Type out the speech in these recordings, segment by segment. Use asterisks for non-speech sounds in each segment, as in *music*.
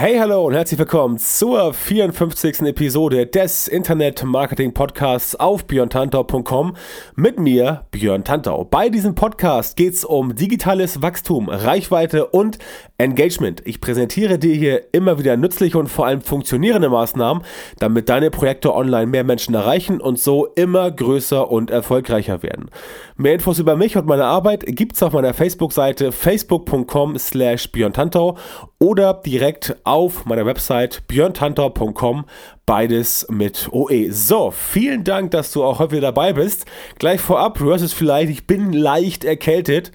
Hey, hallo und herzlich willkommen zur 54. Episode des Internet Marketing Podcasts auf björntantau.com mit mir, Björn Tantau. Bei diesem Podcast geht es um digitales Wachstum, Reichweite und Engagement. Ich präsentiere dir hier immer wieder nützliche und vor allem funktionierende Maßnahmen, damit deine Projekte online mehr Menschen erreichen und so immer größer und erfolgreicher werden. Mehr Infos über mich und meine Arbeit gibt's auf meiner Facebook-Seite facebook.com slash björntantau oder direkt auf meiner Website björntantau.com beides mit OE. So, vielen Dank, dass du auch heute wieder dabei bist. Gleich vorab, du hörst es vielleicht, ich bin leicht erkältet,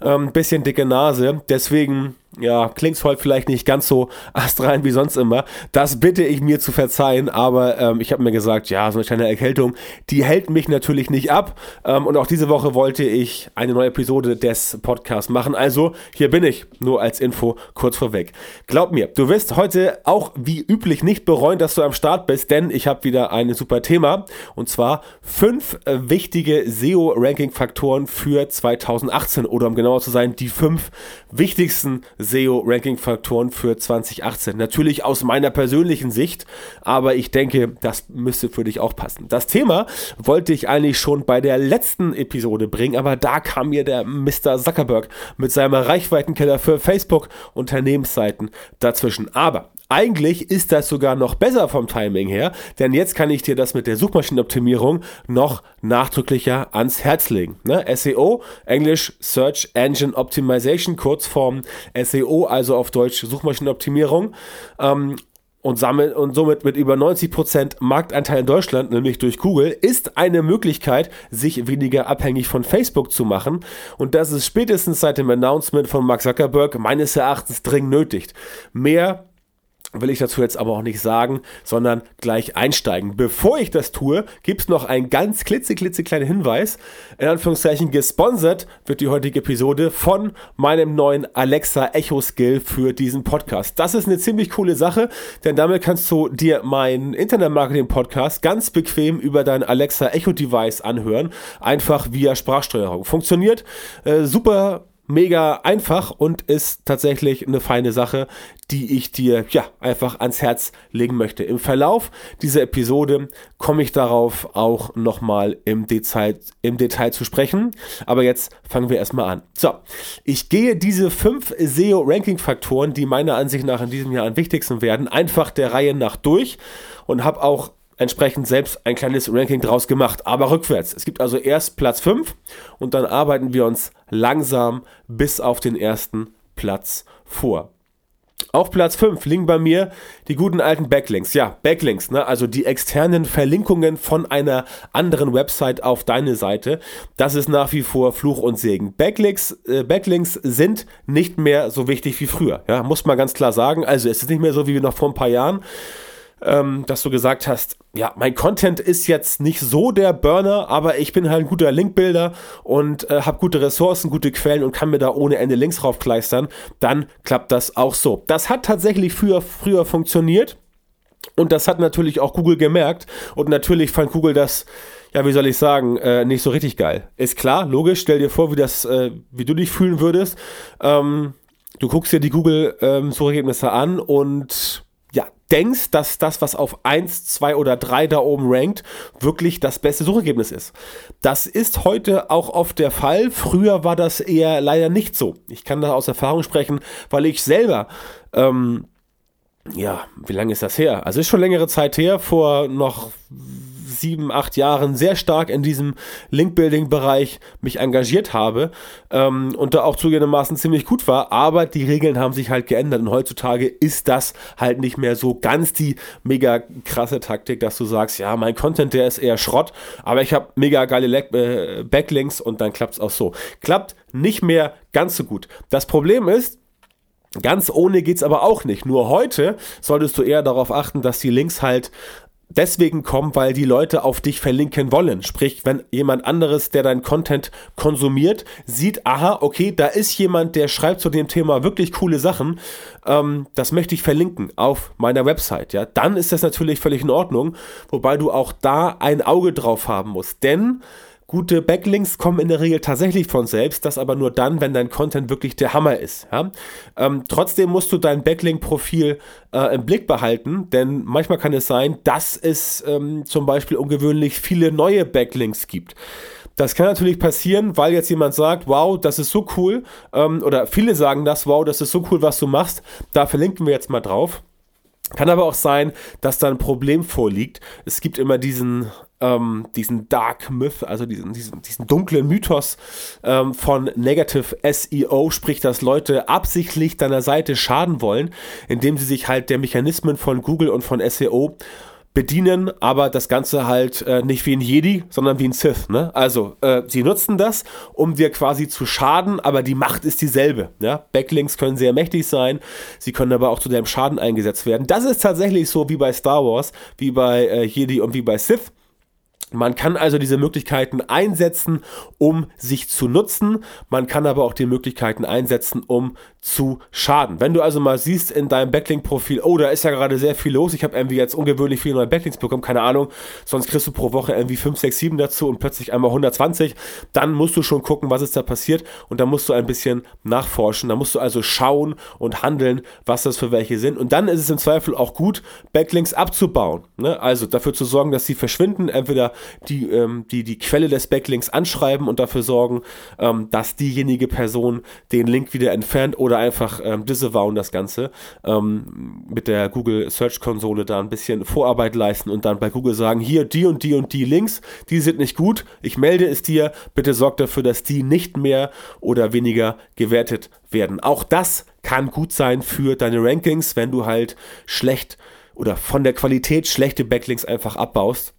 ähm, bisschen dicke Nase, deswegen ja, klingt heute vielleicht nicht ganz so astrein wie sonst immer. Das bitte ich mir zu verzeihen, aber ähm, ich habe mir gesagt, ja, so eine kleine Erkältung, die hält mich natürlich nicht ab. Ähm, und auch diese Woche wollte ich eine neue Episode des Podcasts machen. Also, hier bin ich, nur als Info kurz vorweg. Glaub mir, du wirst heute auch wie üblich nicht bereuen, dass du am Start bist, denn ich habe wieder ein super Thema. Und zwar fünf äh, wichtige SEO-Ranking-Faktoren für 2018 oder um genauer zu sein, die fünf wichtigsten SEO-Ranking-Faktoren für 2018. Natürlich aus meiner persönlichen Sicht, aber ich denke, das müsste für dich auch passen. Das Thema wollte ich eigentlich schon bei der letzten Episode bringen, aber da kam mir der Mr. Zuckerberg mit seinem Reichweitenkeller für Facebook Unternehmensseiten dazwischen. Aber eigentlich ist das sogar noch besser vom Timing her, denn jetzt kann ich dir das mit der Suchmaschinenoptimierung noch nachdrücklicher ans Herz legen. Ne? SEO, Englisch Search Engine Optimization, Kurzform SEO, also auf Deutsch Suchmaschinenoptimierung. Ähm, und, sammelt, und somit mit über 90% Marktanteil in Deutschland, nämlich durch Google, ist eine Möglichkeit, sich weniger abhängig von Facebook zu machen. Und das ist spätestens seit dem Announcement von Mark Zuckerberg meines Erachtens dringend nötig. Mehr will ich dazu jetzt aber auch nicht sagen, sondern gleich einsteigen. Bevor ich das tue, gibt es noch einen ganz klitzeklitzekleinen Hinweis. In Anführungszeichen gesponsert wird die heutige Episode von meinem neuen Alexa Echo Skill für diesen Podcast. Das ist eine ziemlich coole Sache, denn damit kannst du dir meinen Internet Marketing Podcast ganz bequem über dein Alexa Echo Device anhören. Einfach via Sprachsteuerung. Funktioniert äh, super mega einfach und ist tatsächlich eine feine Sache, die ich dir ja einfach ans Herz legen möchte. Im Verlauf dieser Episode komme ich darauf auch nochmal im Detail, im Detail zu sprechen. Aber jetzt fangen wir erstmal an. So, ich gehe diese fünf SEO-Ranking-Faktoren, die meiner Ansicht nach in diesem Jahr am wichtigsten werden, einfach der Reihe nach durch und habe auch entsprechend selbst ein kleines Ranking draus gemacht, aber rückwärts. Es gibt also erst Platz 5 und dann arbeiten wir uns langsam bis auf den ersten Platz vor. Auf Platz 5 liegen bei mir die guten alten Backlinks. Ja, Backlinks, ne? also die externen Verlinkungen von einer anderen Website auf deine Seite. Das ist nach wie vor Fluch und Segen. Backlinks, äh, Backlinks sind nicht mehr so wichtig wie früher. Ja, muss man ganz klar sagen. Also es ist nicht mehr so wie noch vor ein paar Jahren ähm, dass du gesagt hast, ja, mein Content ist jetzt nicht so der Burner, aber ich bin halt ein guter Linkbuilder und äh, habe gute Ressourcen, gute Quellen und kann mir da ohne Ende Links raufkleistern, dann klappt das auch so. Das hat tatsächlich früher, früher funktioniert und das hat natürlich auch Google gemerkt und natürlich fand Google das ja, wie soll ich sagen, äh, nicht so richtig geil. Ist klar, logisch, stell dir vor, wie das, äh, wie du dich fühlen würdest. Ähm, du guckst dir die Google-Suchergebnisse ähm, an und denkst, dass das, was auf 1, 2 oder 3 da oben rankt, wirklich das beste Suchergebnis ist. Das ist heute auch oft der Fall. Früher war das eher leider nicht so. Ich kann da aus Erfahrung sprechen, weil ich selber ähm, ja, wie lange ist das her? Also ist schon längere Zeit her, vor noch sieben, acht Jahren sehr stark in diesem Link-Building-Bereich mich engagiert habe ähm, und da auch zugegebenermaßen ziemlich gut war, aber die Regeln haben sich halt geändert und heutzutage ist das halt nicht mehr so ganz die mega krasse Taktik, dass du sagst, ja, mein Content, der ist eher Schrott, aber ich habe mega geile Le äh, Backlinks und dann klappt es auch so. Klappt nicht mehr ganz so gut. Das Problem ist, Ganz ohne geht's aber auch nicht. Nur heute solltest du eher darauf achten, dass die Links halt deswegen kommen, weil die Leute auf dich verlinken wollen. Sprich, wenn jemand anderes, der deinen Content konsumiert, sieht, aha, okay, da ist jemand, der schreibt zu dem Thema wirklich coole Sachen, ähm, das möchte ich verlinken auf meiner Website, ja, dann ist das natürlich völlig in Ordnung, wobei du auch da ein Auge drauf haben musst, denn Gute Backlinks kommen in der Regel tatsächlich von selbst, das aber nur dann, wenn dein Content wirklich der Hammer ist. Ja? Ähm, trotzdem musst du dein Backlink-Profil äh, im Blick behalten, denn manchmal kann es sein, dass es ähm, zum Beispiel ungewöhnlich viele neue Backlinks gibt. Das kann natürlich passieren, weil jetzt jemand sagt, wow, das ist so cool, ähm, oder viele sagen das, wow, das ist so cool, was du machst, da verlinken wir jetzt mal drauf. Kann aber auch sein, dass da ein Problem vorliegt. Es gibt immer diesen, ähm, diesen Dark Myth, also diesen, diesen, diesen dunklen Mythos ähm, von Negative SEO, sprich, dass Leute absichtlich deiner Seite schaden wollen, indem sie sich halt der Mechanismen von Google und von SEO bedienen, aber das Ganze halt äh, nicht wie ein Jedi, sondern wie ein Sith. Ne? Also, äh, sie nutzen das, um dir quasi zu schaden, aber die Macht ist dieselbe. Ja? Backlinks können sehr mächtig sein, sie können aber auch zu deinem Schaden eingesetzt werden. Das ist tatsächlich so wie bei Star Wars, wie bei äh, Jedi und wie bei Sith. Man kann also diese Möglichkeiten einsetzen, um sich zu nutzen. Man kann aber auch die Möglichkeiten einsetzen, um zu schaden. Wenn du also mal siehst in deinem Backlink-Profil, oh, da ist ja gerade sehr viel los, ich habe irgendwie jetzt ungewöhnlich viele neue Backlinks bekommen, keine Ahnung, sonst kriegst du pro Woche irgendwie 5, 6, 7 dazu und plötzlich einmal 120, dann musst du schon gucken, was ist da passiert und dann musst du ein bisschen nachforschen, da musst du also schauen und handeln, was das für welche sind und dann ist es im Zweifel auch gut, Backlinks abzubauen. Ne? Also dafür zu sorgen, dass sie verschwinden, entweder die, ähm, die die Quelle des Backlinks anschreiben und dafür sorgen, ähm, dass diejenige Person den Link wieder entfernt oder einfach ähm, disavowen das Ganze ähm, mit der Google Search Konsole da ein bisschen Vorarbeit leisten und dann bei Google sagen, hier die und die und die Links, die sind nicht gut, ich melde es dir, bitte sorg dafür, dass die nicht mehr oder weniger gewertet werden. Auch das kann gut sein für deine Rankings, wenn du halt schlecht oder von der Qualität schlechte Backlinks einfach abbaust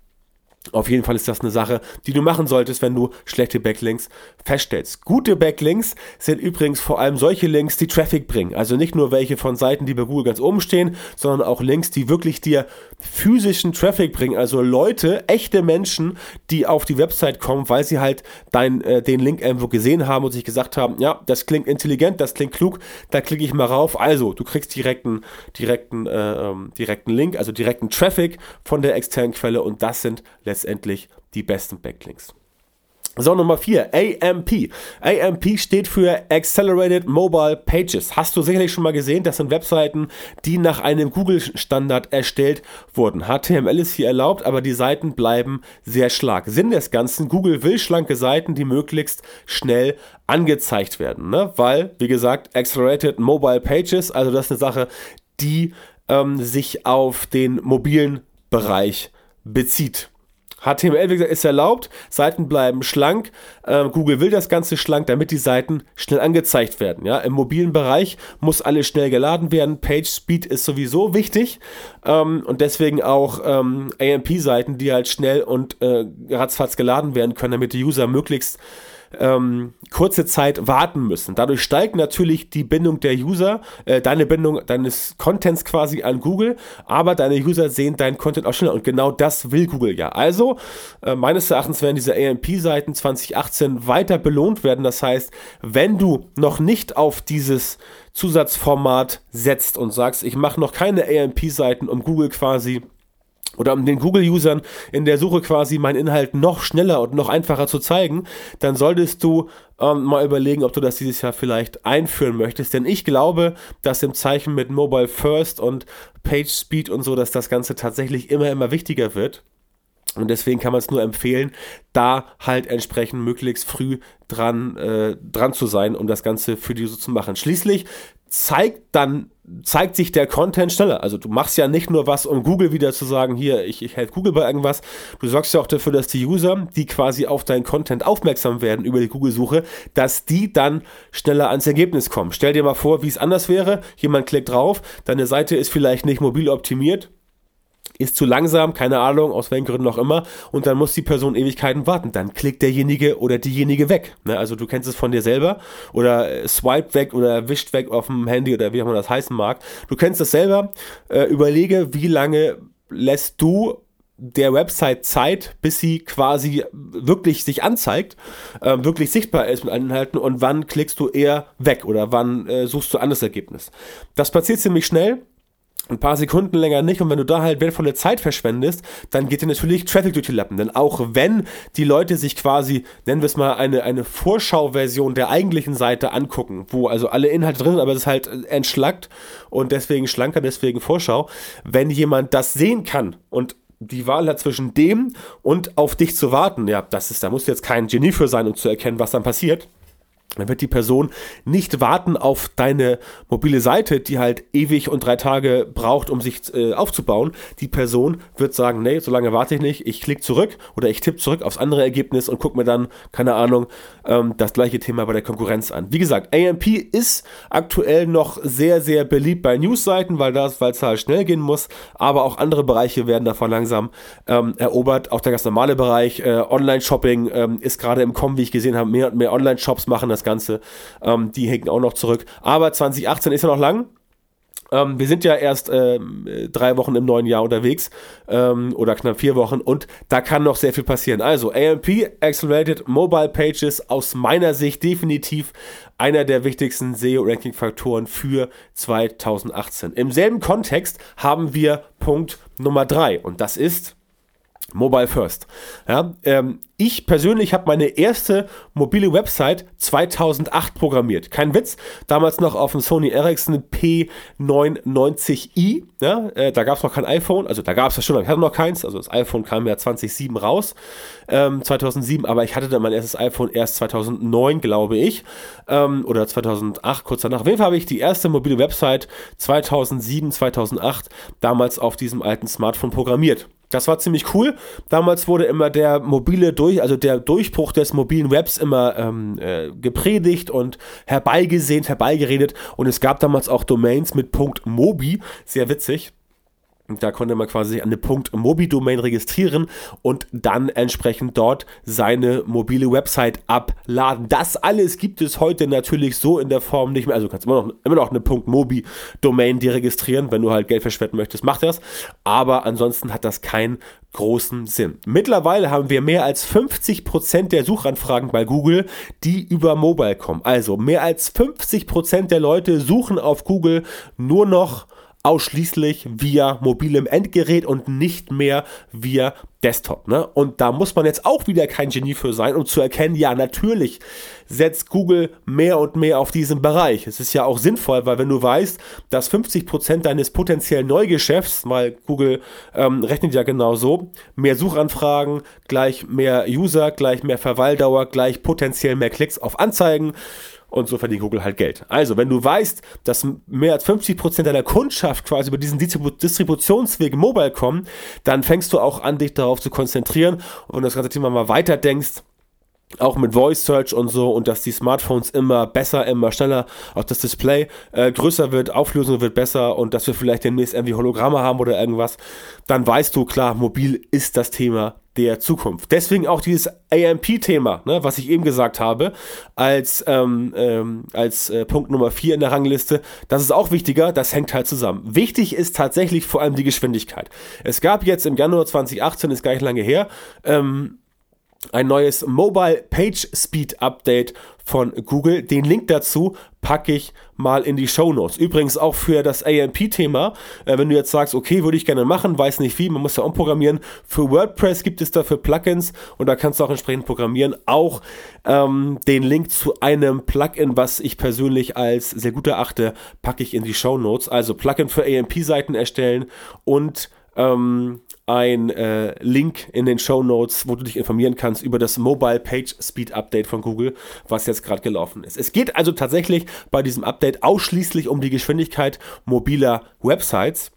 auf jeden Fall ist das eine Sache, die du machen solltest, wenn du schlechte Backlinks feststellst. Gute Backlinks sind übrigens vor allem solche Links, die Traffic bringen. Also nicht nur welche von Seiten, die bei Google ganz oben stehen, sondern auch Links, die wirklich dir physischen Traffic bringen. Also Leute, echte Menschen, die auf die Website kommen, weil sie halt dein, äh, den Link irgendwo gesehen haben und sich gesagt haben, ja, das klingt intelligent, das klingt klug, da klicke ich mal rauf. Also, du kriegst direkten, direkten, äh, ähm, direkten Link, also direkten Traffic von der externen Quelle und das sind letztendlich die besten Backlinks. So, Nummer 4, AMP. AMP steht für Accelerated Mobile Pages. Hast du sicherlich schon mal gesehen, das sind Webseiten, die nach einem Google-Standard erstellt wurden. HTML ist hier erlaubt, aber die Seiten bleiben sehr schlank. Sinn des Ganzen, Google will schlanke Seiten, die möglichst schnell angezeigt werden. Ne? Weil, wie gesagt, Accelerated Mobile Pages, also das ist eine Sache, die ähm, sich auf den mobilen Bereich bezieht. HTML, wie gesagt, ist erlaubt, Seiten bleiben schlank. Ähm, Google will das Ganze schlank, damit die Seiten schnell angezeigt werden. Ja? Im mobilen Bereich muss alles schnell geladen werden. Page Speed ist sowieso wichtig ähm, und deswegen auch ähm, AMP-Seiten, die halt schnell und äh, ratzfatz geladen werden können, damit die User möglichst ähm, kurze Zeit warten müssen. Dadurch steigt natürlich die Bindung der User, äh, deine Bindung deines Contents quasi an Google, aber deine User sehen deinen Content auch schneller und genau das will Google ja. Also äh, meines Erachtens werden diese AMP-Seiten 2018 weiter belohnt werden. Das heißt, wenn du noch nicht auf dieses Zusatzformat setzt und sagst, ich mache noch keine AMP-Seiten, um Google quasi oder um den Google-Usern in der Suche quasi meinen Inhalt noch schneller und noch einfacher zu zeigen, dann solltest du ähm, mal überlegen, ob du das dieses Jahr vielleicht einführen möchtest. Denn ich glaube, dass im Zeichen mit Mobile First und Page Speed und so, dass das Ganze tatsächlich immer, immer wichtiger wird. Und deswegen kann man es nur empfehlen, da halt entsprechend möglichst früh dran, äh, dran zu sein, um das Ganze für die User zu machen. Schließlich zeigt dann zeigt sich der Content schneller. Also du machst ja nicht nur was, um Google wieder zu sagen, hier, ich, ich helfe Google bei irgendwas. Du sorgst ja auch dafür, dass die User, die quasi auf deinen Content aufmerksam werden über die Google-Suche, dass die dann schneller ans Ergebnis kommen. Stell dir mal vor, wie es anders wäre. Jemand klickt drauf, deine Seite ist vielleicht nicht mobil optimiert ist zu langsam, keine Ahnung, aus welchen Gründen auch immer, und dann muss die Person Ewigkeiten warten. Dann klickt derjenige oder diejenige weg. Ne? Also du kennst es von dir selber oder äh, swipe weg oder wischt weg auf dem Handy oder wie auch immer das heißen mag. Du kennst es selber. Äh, überlege, wie lange lässt du der Website Zeit, bis sie quasi wirklich sich anzeigt, äh, wirklich sichtbar ist mit allen Inhalten und wann klickst du eher weg oder wann äh, suchst du anderes Ergebnis. Das passiert ziemlich schnell ein paar Sekunden länger nicht und wenn du da halt wertvolle Zeit verschwendest, dann geht dir natürlich Traffic durch die Lappen. Denn auch wenn die Leute sich quasi, nennen wir es mal, eine, eine Vorschauversion der eigentlichen Seite angucken, wo also alle Inhalte drin sind, aber es ist halt entschlackt und deswegen schlanker, deswegen Vorschau, wenn jemand das sehen kann und die Wahl hat zwischen dem und auf dich zu warten, ja, das ist, da musst du jetzt kein Genie für sein, um zu erkennen, was dann passiert dann wird die Person nicht warten auf deine mobile Seite, die halt ewig und drei Tage braucht, um sich äh, aufzubauen. Die Person wird sagen, nee, so lange warte ich nicht, ich klicke zurück oder ich tippe zurück aufs andere Ergebnis und gucke mir dann, keine Ahnung, ähm, das gleiche Thema bei der Konkurrenz an. Wie gesagt, AMP ist aktuell noch sehr, sehr beliebt bei Newsseiten, weil es halt schnell gehen muss, aber auch andere Bereiche werden davon langsam ähm, erobert. Auch der ganz normale Bereich, äh, Online-Shopping ähm, ist gerade im Kommen, wie ich gesehen habe, mehr und mehr Online-Shops machen das das Ganze. Ähm, die hängen auch noch zurück. Aber 2018 ist ja noch lang. Ähm, wir sind ja erst äh, drei Wochen im neuen Jahr unterwegs ähm, oder knapp vier Wochen und da kann noch sehr viel passieren. Also AMP, Accelerated Mobile Pages, aus meiner Sicht definitiv einer der wichtigsten SEO-Ranking-Faktoren für 2018. Im selben Kontext haben wir Punkt Nummer drei und das ist Mobile First. Ja, ähm, ich persönlich habe meine erste mobile Website 2008 programmiert. Kein Witz. Damals noch auf dem Sony Ericsson P990i. Ja, äh, da gab es noch kein iPhone. Also da gab es ja schon, ich hatte noch keins. Also das iPhone kam ja 2007 raus. Ähm, 2007, aber ich hatte dann mein erstes iPhone erst 2009, glaube ich. Ähm, oder 2008, kurz danach. Auf jeden Fall habe ich die erste mobile Website 2007, 2008 damals auf diesem alten Smartphone programmiert. Das war ziemlich cool. Damals wurde immer der mobile durch, also der Durchbruch des mobilen Webs immer ähm, äh, gepredigt und herbeigesehnt, herbeigeredet. Und es gab damals auch Domains mit .mobi, sehr witzig. Da konnte man quasi an eine .mobi-Domain registrieren und dann entsprechend dort seine mobile Website abladen. Das alles gibt es heute natürlich so in der Form nicht mehr. Also kannst immer noch, immer noch eine .mobi-Domain dir registrieren, wenn du halt Geld verschwenden möchtest, mach das. Aber ansonsten hat das keinen großen Sinn. Mittlerweile haben wir mehr als 50% der Suchanfragen bei Google, die über Mobile kommen. Also mehr als 50% der Leute suchen auf Google nur noch ausschließlich via mobilem Endgerät und nicht mehr via Desktop. Ne? Und da muss man jetzt auch wieder kein Genie für sein, um zu erkennen, ja, natürlich setzt Google mehr und mehr auf diesen Bereich. Es ist ja auch sinnvoll, weil wenn du weißt, dass 50% deines potenziellen Neugeschäfts, weil Google ähm, rechnet ja genau so, mehr Suchanfragen, gleich mehr User, gleich mehr Verweildauer, gleich potenziell mehr Klicks auf Anzeigen, und so verdient Google halt Geld. Also, wenn du weißt, dass mehr als 50% deiner Kundschaft quasi über diesen Distributionsweg mobile kommen, dann fängst du auch an, dich darauf zu konzentrieren. Und das ganze Thema mal weiter denkst, auch mit Voice Search und so und dass die Smartphones immer besser, immer schneller, auch das Display äh, größer wird, Auflösung wird besser und dass wir vielleicht demnächst irgendwie Hologramme haben oder irgendwas, dann weißt du, klar, mobil ist das Thema der Zukunft. Deswegen auch dieses AMP-Thema, ne, was ich eben gesagt habe, als, ähm, ähm, als äh, Punkt Nummer 4 in der Rangliste, das ist auch wichtiger, das hängt halt zusammen. Wichtig ist tatsächlich vor allem die Geschwindigkeit. Es gab jetzt im Januar 2018, ist gar nicht lange her, ähm, ein neues Mobile Page Speed Update von Google. Den Link dazu packe ich mal in die Show Notes. Übrigens auch für das AMP-Thema, äh, wenn du jetzt sagst, okay, würde ich gerne machen, weiß nicht wie, man muss ja umprogrammieren. Für WordPress gibt es dafür Plugins und da kannst du auch entsprechend programmieren. Auch ähm, den Link zu einem Plugin, was ich persönlich als sehr gut erachte, packe ich in die Show Notes. Also Plugin für AMP-Seiten erstellen und ähm, ein äh, Link in den Show Notes, wo du dich informieren kannst über das Mobile Page Speed Update von Google, was jetzt gerade gelaufen ist. Es geht also tatsächlich bei diesem Update ausschließlich um die Geschwindigkeit mobiler Websites.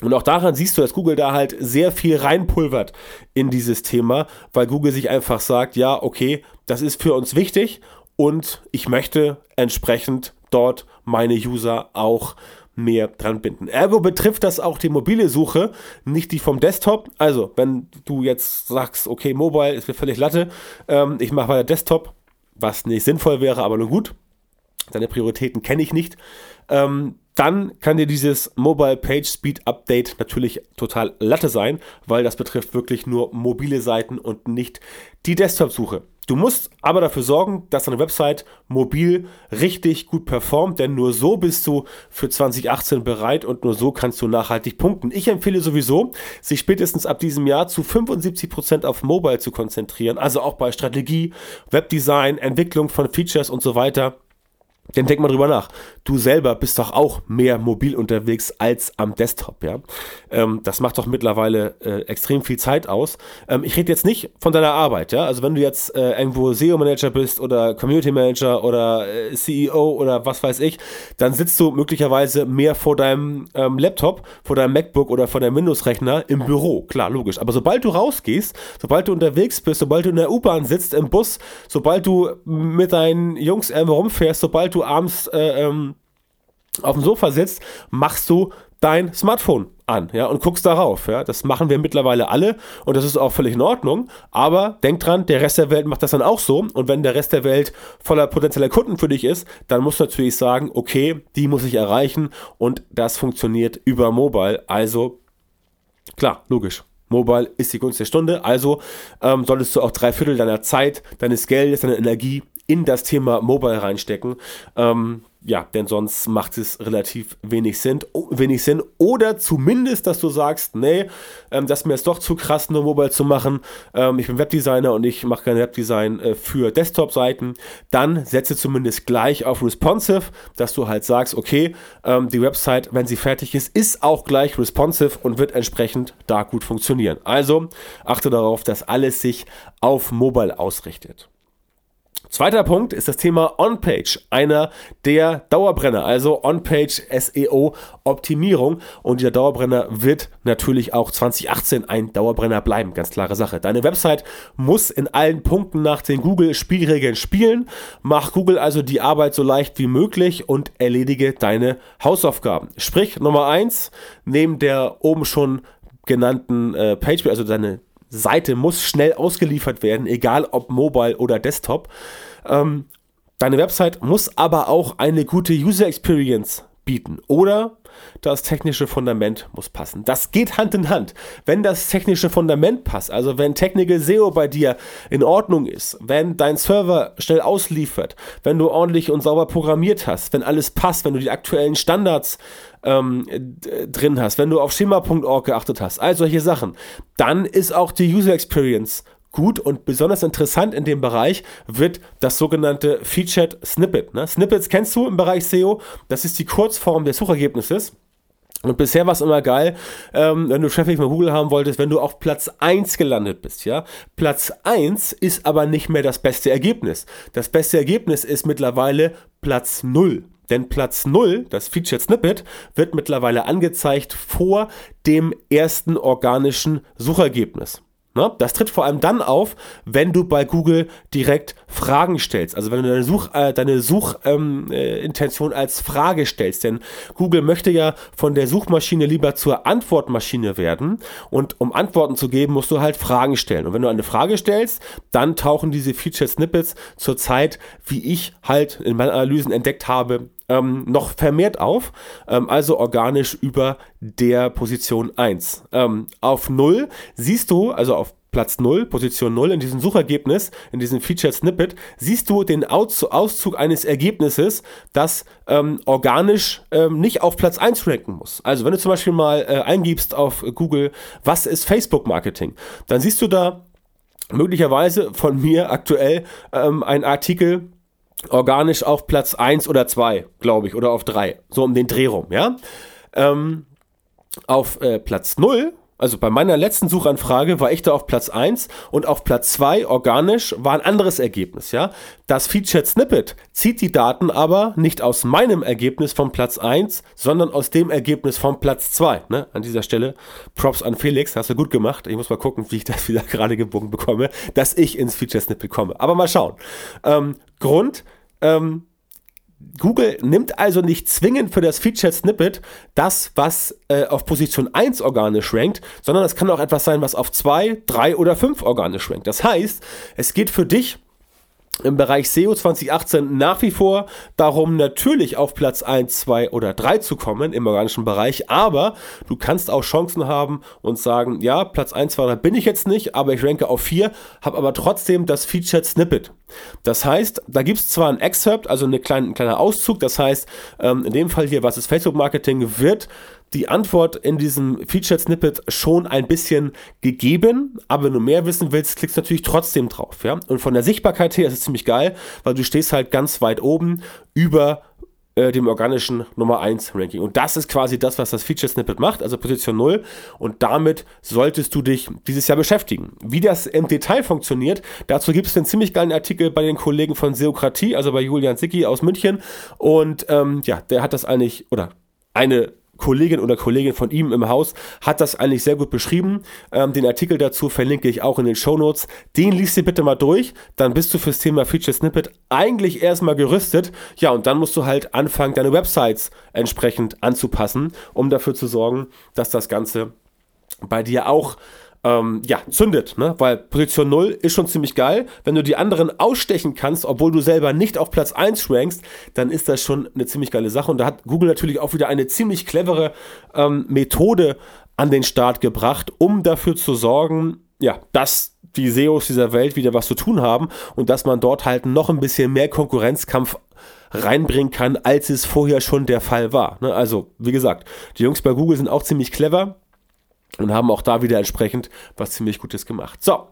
Und auch daran siehst du, dass Google da halt sehr viel reinpulvert in dieses Thema, weil Google sich einfach sagt, ja, okay, das ist für uns wichtig und ich möchte entsprechend dort meine User auch mehr dran binden. Ergo betrifft das auch die mobile Suche, nicht die vom Desktop. Also, wenn du jetzt sagst, okay, Mobile ist mir völlig Latte, ähm, ich mache weiter Desktop, was nicht sinnvoll wäre, aber nur gut. Deine Prioritäten kenne ich nicht. Ähm, dann kann dir dieses Mobile Page Speed Update natürlich total Latte sein, weil das betrifft wirklich nur mobile Seiten und nicht die Desktop-Suche. Du musst aber dafür sorgen, dass deine Website mobil richtig gut performt, denn nur so bist du für 2018 bereit und nur so kannst du nachhaltig punkten. Ich empfehle sowieso, sich spätestens ab diesem Jahr zu 75 Prozent auf Mobile zu konzentrieren, also auch bei Strategie, Webdesign, Entwicklung von Features und so weiter. Denn denk mal drüber nach. Du selber bist doch auch mehr mobil unterwegs als am Desktop, ja. Ähm, das macht doch mittlerweile äh, extrem viel Zeit aus. Ähm, ich rede jetzt nicht von deiner Arbeit, ja. Also wenn du jetzt äh, irgendwo SEO-Manager bist oder Community Manager oder äh, CEO oder was weiß ich, dann sitzt du möglicherweise mehr vor deinem ähm, Laptop, vor deinem MacBook oder vor deinem Windows-Rechner im Büro. Klar, logisch. Aber sobald du rausgehst, sobald du unterwegs bist, sobald du in der U-Bahn sitzt, im Bus, sobald du mit deinen Jungs irgendwo rumfährst, sobald du du abends äh, ähm, auf dem Sofa sitzt, machst du dein Smartphone an, ja, und guckst darauf, ja. Das machen wir mittlerweile alle und das ist auch völlig in Ordnung. Aber denk dran, der Rest der Welt macht das dann auch so. Und wenn der Rest der Welt voller potenzieller Kunden für dich ist, dann musst du natürlich sagen, okay, die muss ich erreichen und das funktioniert über Mobile. Also, klar, logisch. Mobile ist die Gunst der Stunde, also ähm, solltest du auch drei Viertel deiner Zeit, deines Geldes, deiner Energie in das Thema Mobile reinstecken. Ähm, ja, denn sonst macht es relativ wenig Sinn, wenig Sinn. Oder zumindest, dass du sagst, nee, ähm, das ist mir jetzt doch zu krass, nur Mobile zu machen. Ähm, ich bin Webdesigner und ich mache kein Webdesign äh, für Desktop-Seiten. Dann setze zumindest gleich auf responsive, dass du halt sagst, okay, ähm, die Website, wenn sie fertig ist, ist auch gleich responsive und wird entsprechend da gut funktionieren. Also achte darauf, dass alles sich auf Mobile ausrichtet. Zweiter Punkt ist das Thema On-Page, einer der Dauerbrenner, also On-Page SEO Optimierung. Und dieser Dauerbrenner wird natürlich auch 2018 ein Dauerbrenner bleiben, ganz klare Sache. Deine Website muss in allen Punkten nach den Google-Spielregeln spielen. Mach Google also die Arbeit so leicht wie möglich und erledige deine Hausaufgaben. Sprich, Nummer eins, neben der oben schon genannten äh, Page, also deine Seite muss schnell ausgeliefert werden, egal ob mobile oder Desktop. Ähm, deine Website muss aber auch eine gute User Experience bieten. Oder das technische Fundament muss passen. Das geht Hand in Hand. Wenn das technische Fundament passt, also wenn Technical SEO bei dir in Ordnung ist, wenn dein Server schnell ausliefert, wenn du ordentlich und sauber programmiert hast, wenn alles passt, wenn du die aktuellen Standards ähm, drin hast, wenn du auf schema.org geachtet hast, all solche Sachen, dann ist auch die User Experience gut und besonders interessant in dem Bereich wird das sogenannte Featured Snippet. Ne? Snippets kennst du im Bereich SEO, das ist die Kurzform des Suchergebnisses. Und bisher war es immer geil, ähm, wenn du Traffic von Google haben wolltest, wenn du auf Platz 1 gelandet bist, ja. Platz 1 ist aber nicht mehr das beste Ergebnis. Das beste Ergebnis ist mittlerweile Platz 0. Denn Platz 0, das Featured Snippet, wird mittlerweile angezeigt vor dem ersten organischen Suchergebnis. Ne? Das tritt vor allem dann auf, wenn du bei Google direkt Fragen stellst. Also wenn du deine, Such, äh, deine Suchintention ähm, äh, als Frage stellst. Denn Google möchte ja von der Suchmaschine lieber zur Antwortmaschine werden. Und um Antworten zu geben, musst du halt Fragen stellen. Und wenn du eine Frage stellst, dann tauchen diese Featured Snippets zur Zeit, wie ich halt in meinen Analysen entdeckt habe, ähm, noch vermehrt auf, ähm, also organisch über der Position 1. Ähm, auf 0 siehst du, also auf Platz 0, Position 0 in diesem Suchergebnis, in diesem Featured Snippet, siehst du den Auszug eines Ergebnisses, das ähm, organisch ähm, nicht auf Platz 1 ranken muss. Also wenn du zum Beispiel mal äh, eingibst auf Google, was ist Facebook Marketing, dann siehst du da möglicherweise von mir aktuell ähm, ein Artikel, organisch auf Platz 1 oder 2, glaube ich, oder auf 3. So um den Dreh rum, ja. Ähm, auf äh, Platz 0, also bei meiner letzten Suchanfrage war ich da auf Platz 1 und auf Platz 2 organisch war ein anderes Ergebnis, ja. Das Featured Snippet zieht die Daten aber nicht aus meinem Ergebnis vom Platz 1, sondern aus dem Ergebnis vom Platz 2. Ne? An dieser Stelle Props an Felix, hast du gut gemacht. Ich muss mal gucken, wie ich das wieder *laughs* gerade gebogen bekomme, dass ich ins Featured Snippet komme. Aber mal schauen. Ähm, Grund, ähm, Google nimmt also nicht zwingend für das Featured Snippet das, was äh, auf Position 1 organisch rankt, sondern es kann auch etwas sein, was auf 2, 3 oder 5 organisch rankt. Das heißt, es geht für dich im Bereich SEO 2018 nach wie vor. Darum, natürlich auf Platz 1, 2 oder 3 zu kommen im organischen Bereich, aber du kannst auch Chancen haben und sagen, ja, Platz 1, 2, 3 bin ich jetzt nicht, aber ich ranke auf 4, habe aber trotzdem das Featured Snippet. Das heißt, da gibt es zwar ein Excerpt, also eine kleine, ein kleiner Auszug, das heißt, ähm, in dem Fall hier, was ist Facebook Marketing, wird die Antwort in diesem Featured Snippet schon ein bisschen gegeben, aber wenn du mehr wissen willst, klickst du natürlich trotzdem drauf, ja. Und von der Sichtbarkeit her ist es ziemlich geil, weil du stehst halt ganz weit oben über äh, dem organischen Nummer 1 Ranking. Und das ist quasi das, was das Feature Snippet macht, also Position 0. Und damit solltest du dich dieses Jahr beschäftigen. Wie das im Detail funktioniert, dazu gibt es einen ziemlich geilen Artikel bei den Kollegen von Seokratie, also bei Julian Sicki aus München. Und ähm, ja, der hat das eigentlich, oder eine Kollegin oder Kollegin von ihm im Haus hat das eigentlich sehr gut beschrieben. Ähm, den Artikel dazu verlinke ich auch in den Show Notes. Den liest dir bitte mal durch. Dann bist du fürs Thema Feature Snippet eigentlich erstmal gerüstet. Ja, und dann musst du halt anfangen, deine Websites entsprechend anzupassen, um dafür zu sorgen, dass das Ganze bei dir auch ähm, ja, zündet, ne? Weil Position 0 ist schon ziemlich geil. Wenn du die anderen ausstechen kannst, obwohl du selber nicht auf Platz 1 rankst, dann ist das schon eine ziemlich geile Sache. Und da hat Google natürlich auch wieder eine ziemlich clevere ähm, Methode an den Start gebracht, um dafür zu sorgen, ja, dass die SEOs dieser Welt wieder was zu tun haben und dass man dort halt noch ein bisschen mehr Konkurrenzkampf reinbringen kann, als es vorher schon der Fall war. Ne? Also, wie gesagt, die Jungs bei Google sind auch ziemlich clever und haben auch da wieder entsprechend was ziemlich Gutes gemacht. So,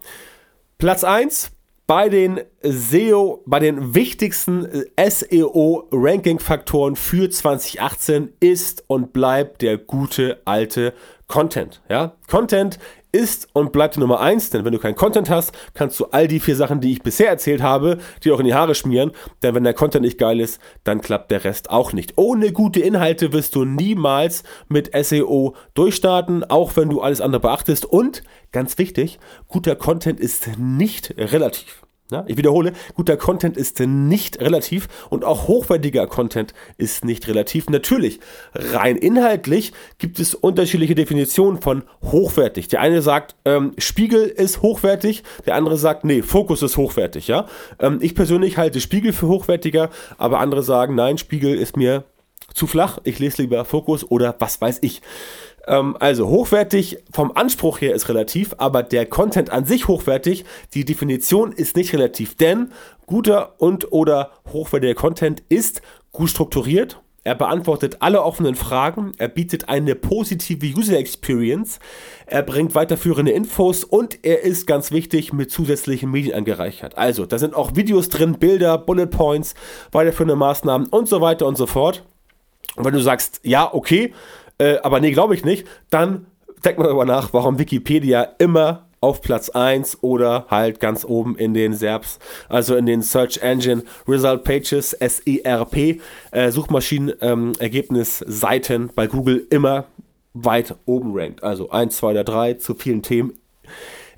Platz 1 bei den SEO, bei den wichtigsten äh, SEO-Ranking-Faktoren für 2018 ist und bleibt der gute alte Content. Ja? Content ist und bleibt die Nummer eins, denn wenn du keinen Content hast, kannst du all die vier Sachen, die ich bisher erzählt habe, die auch in die Haare schmieren, denn wenn der Content nicht geil ist, dann klappt der Rest auch nicht. Ohne gute Inhalte wirst du niemals mit SEO durchstarten, auch wenn du alles andere beachtest und ganz wichtig, guter Content ist nicht relativ. Ja, ich wiederhole, guter Content ist nicht relativ und auch hochwertiger Content ist nicht relativ. Natürlich, rein inhaltlich gibt es unterschiedliche Definitionen von hochwertig. Der eine sagt, ähm, Spiegel ist hochwertig, der andere sagt, nee, Fokus ist hochwertig. Ja, ähm, Ich persönlich halte Spiegel für hochwertiger, aber andere sagen, nein, Spiegel ist mir zu flach, ich lese lieber Fokus oder was weiß ich. Ähm, also hochwertig vom Anspruch her ist relativ, aber der Content an sich hochwertig, die Definition ist nicht relativ, denn guter und oder hochwertiger Content ist gut strukturiert, er beantwortet alle offenen Fragen, er bietet eine positive User Experience, er bringt weiterführende Infos und er ist ganz wichtig mit zusätzlichen Medien angereichert. Also, da sind auch Videos drin, Bilder, Bullet Points, weiterführende Maßnahmen und so weiter und so fort. Und wenn du sagst, ja, okay, äh, aber nee, glaube ich nicht, dann denkt man darüber nach, warum Wikipedia immer auf Platz 1 oder halt ganz oben in den SERPs, also in den Search Engine Result Pages, SERP, äh, Suchmaschinenergebnisseiten ähm, bei Google immer weit oben rankt. Also 1, 2 oder 3 zu vielen Themen.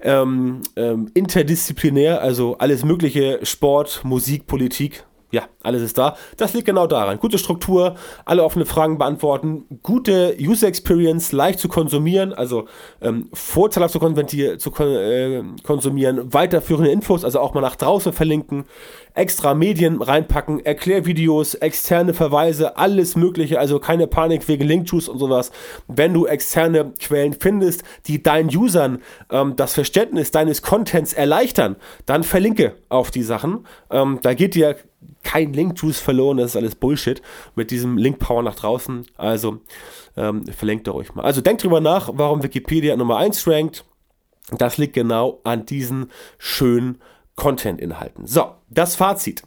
Ähm, ähm, interdisziplinär, also alles mögliche, Sport, Musik, Politik, ja, alles ist da. Das liegt genau daran. Gute Struktur, alle offene Fragen beantworten, gute User Experience, leicht zu konsumieren, also ähm, vorteilhaft zu, zu kon äh, konsumieren, weiterführende Infos, also auch mal nach draußen verlinken, extra Medien reinpacken, Erklärvideos, externe Verweise, alles Mögliche, also keine Panik wegen Linkjuice und sowas. Wenn du externe Quellen findest, die deinen Usern ähm, das Verständnis deines Contents erleichtern, dann verlinke auf die Sachen. Ähm, da geht dir kein Link-Juice verloren, das ist alles Bullshit mit diesem Link-Power nach draußen. Also ähm, verlinkt euch mal. Also denkt drüber nach, warum Wikipedia Nummer 1 rankt. Das liegt genau an diesen schönen Content-Inhalten. So, das Fazit.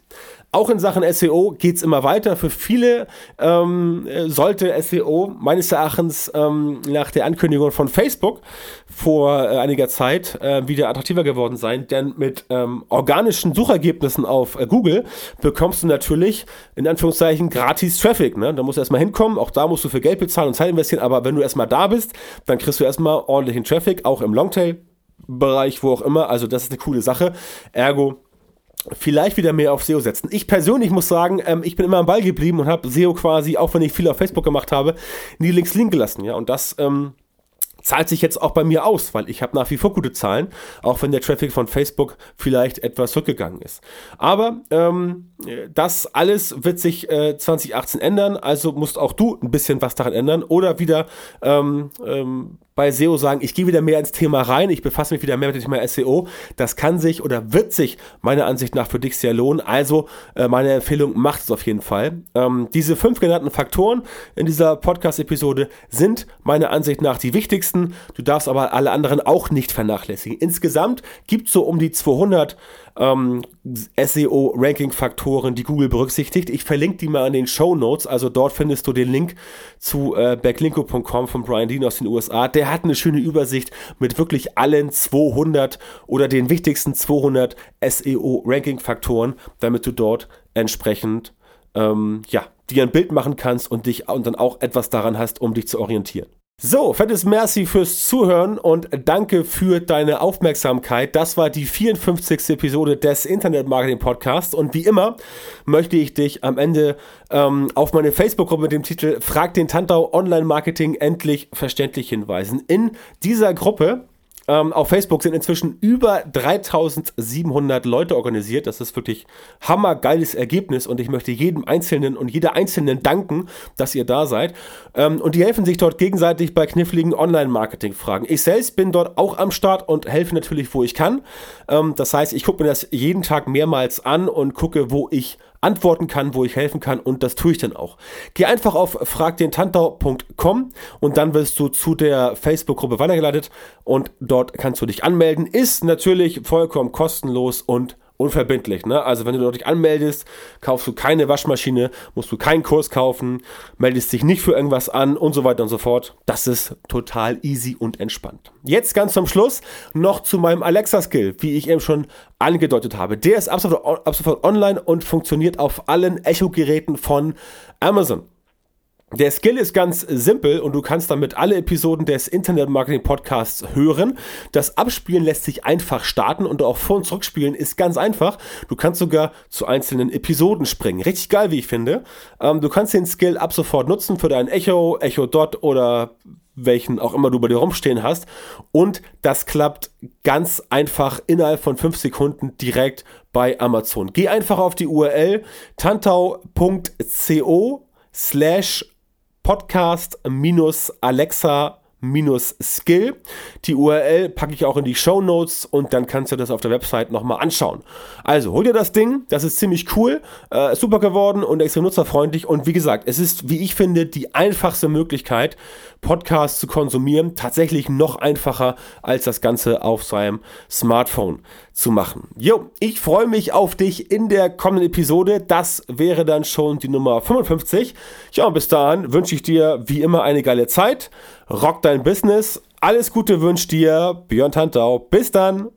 Auch in Sachen SEO geht es immer weiter. Für viele ähm, sollte SEO meines Erachtens ähm, nach der Ankündigung von Facebook vor äh, einiger Zeit äh, wieder attraktiver geworden sein, denn mit ähm, organischen Suchergebnissen auf äh, Google bekommst du natürlich in Anführungszeichen gratis Traffic. Ne? Da musst du erstmal hinkommen, auch da musst du für Geld bezahlen und Zeit investieren, aber wenn du erstmal da bist, dann kriegst du erstmal ordentlichen Traffic, auch im Longtail. Bereich, wo auch immer, also das ist eine coole Sache. Ergo, vielleicht wieder mehr auf SEO setzen. Ich persönlich muss sagen, ähm, ich bin immer am Ball geblieben und habe SEO quasi, auch wenn ich viel auf Facebook gemacht habe, nie links liegen gelassen. Ja, und das ähm, zahlt sich jetzt auch bei mir aus, weil ich habe nach wie vor gute Zahlen, auch wenn der Traffic von Facebook vielleicht etwas rückgegangen ist. Aber ähm, das alles wird sich äh, 2018 ändern, also musst auch du ein bisschen was daran ändern oder wieder ähm, ähm, bei SEO sagen, ich gehe wieder mehr ins Thema rein, ich befasse mich wieder mehr mit dem Thema SEO. Das kann sich oder wird sich meiner Ansicht nach für dich sehr lohnen. Also äh, meine Empfehlung macht es auf jeden Fall. Ähm, diese fünf genannten Faktoren in dieser Podcast-Episode sind meiner Ansicht nach die wichtigsten. Du darfst aber alle anderen auch nicht vernachlässigen. Insgesamt gibt es so um die 200 ähm, SEO-Ranking-Faktoren, die Google berücksichtigt. Ich verlinke die mal in den Show Notes. Also dort findest du den Link zu äh, backlinko.com von Brian Dean aus den USA. Der hat eine schöne Übersicht mit wirklich allen 200 oder den wichtigsten 200 SEO-Ranking-Faktoren, damit du dort entsprechend ähm, ja, dir ein Bild machen kannst und dich und dann auch etwas daran hast, um dich zu orientieren. So, fettes Merci fürs Zuhören und danke für deine Aufmerksamkeit. Das war die 54. Episode des Internet Marketing Podcasts und wie immer möchte ich dich am Ende ähm, auf meine Facebook-Gruppe mit dem Titel Frag den Tantau Online Marketing endlich verständlich hinweisen. In dieser Gruppe ähm, auf Facebook sind inzwischen über 3700 Leute organisiert. Das ist wirklich hammergeiles Ergebnis und ich möchte jedem Einzelnen und jeder Einzelnen danken, dass ihr da seid. Ähm, und die helfen sich dort gegenseitig bei kniffligen Online-Marketing-Fragen. Ich selbst bin dort auch am Start und helfe natürlich, wo ich kann. Ähm, das heißt, ich gucke mir das jeden Tag mehrmals an und gucke, wo ich antworten kann, wo ich helfen kann und das tue ich dann auch. Geh einfach auf fragdentantau.com und dann wirst du zu der Facebook-Gruppe weitergeleitet und dort kannst du dich anmelden. Ist natürlich vollkommen kostenlos und unverbindlich. Ne? Also wenn du dich anmeldest, kaufst du keine Waschmaschine, musst du keinen Kurs kaufen, meldest dich nicht für irgendwas an und so weiter und so fort. Das ist total easy und entspannt. Jetzt ganz zum Schluss noch zu meinem Alexa-Skill, wie ich eben schon angedeutet habe. Der ist ab sofort, ab sofort online und funktioniert auf allen Echo-Geräten von Amazon. Der Skill ist ganz simpel und du kannst damit alle Episoden des Internet Marketing Podcasts hören. Das Abspielen lässt sich einfach starten und auch vor- und zurückspielen ist ganz einfach. Du kannst sogar zu einzelnen Episoden springen. Richtig geil, wie ich finde. Ähm, du kannst den Skill ab sofort nutzen für dein Echo, Echo Dot oder welchen auch immer du bei dir rumstehen hast. Und das klappt ganz einfach innerhalb von fünf Sekunden direkt bei Amazon. Geh einfach auf die URL tantau.co slash podcast-alexa Skill. Die URL packe ich auch in die Show Notes und dann kannst du das auf der Website nochmal anschauen. Also hol dir das Ding, das ist ziemlich cool, äh, super geworden und extrem nutzerfreundlich und wie gesagt, es ist, wie ich finde, die einfachste Möglichkeit, Podcasts zu konsumieren, tatsächlich noch einfacher als das Ganze auf seinem Smartphone zu machen. Jo, ich freue mich auf dich in der kommenden Episode. Das wäre dann schon die Nummer 55. Ja, und bis dahin wünsche ich dir wie immer eine geile Zeit. Rock dein Business. Alles Gute wünscht dir Björn Tantau. Bis dann.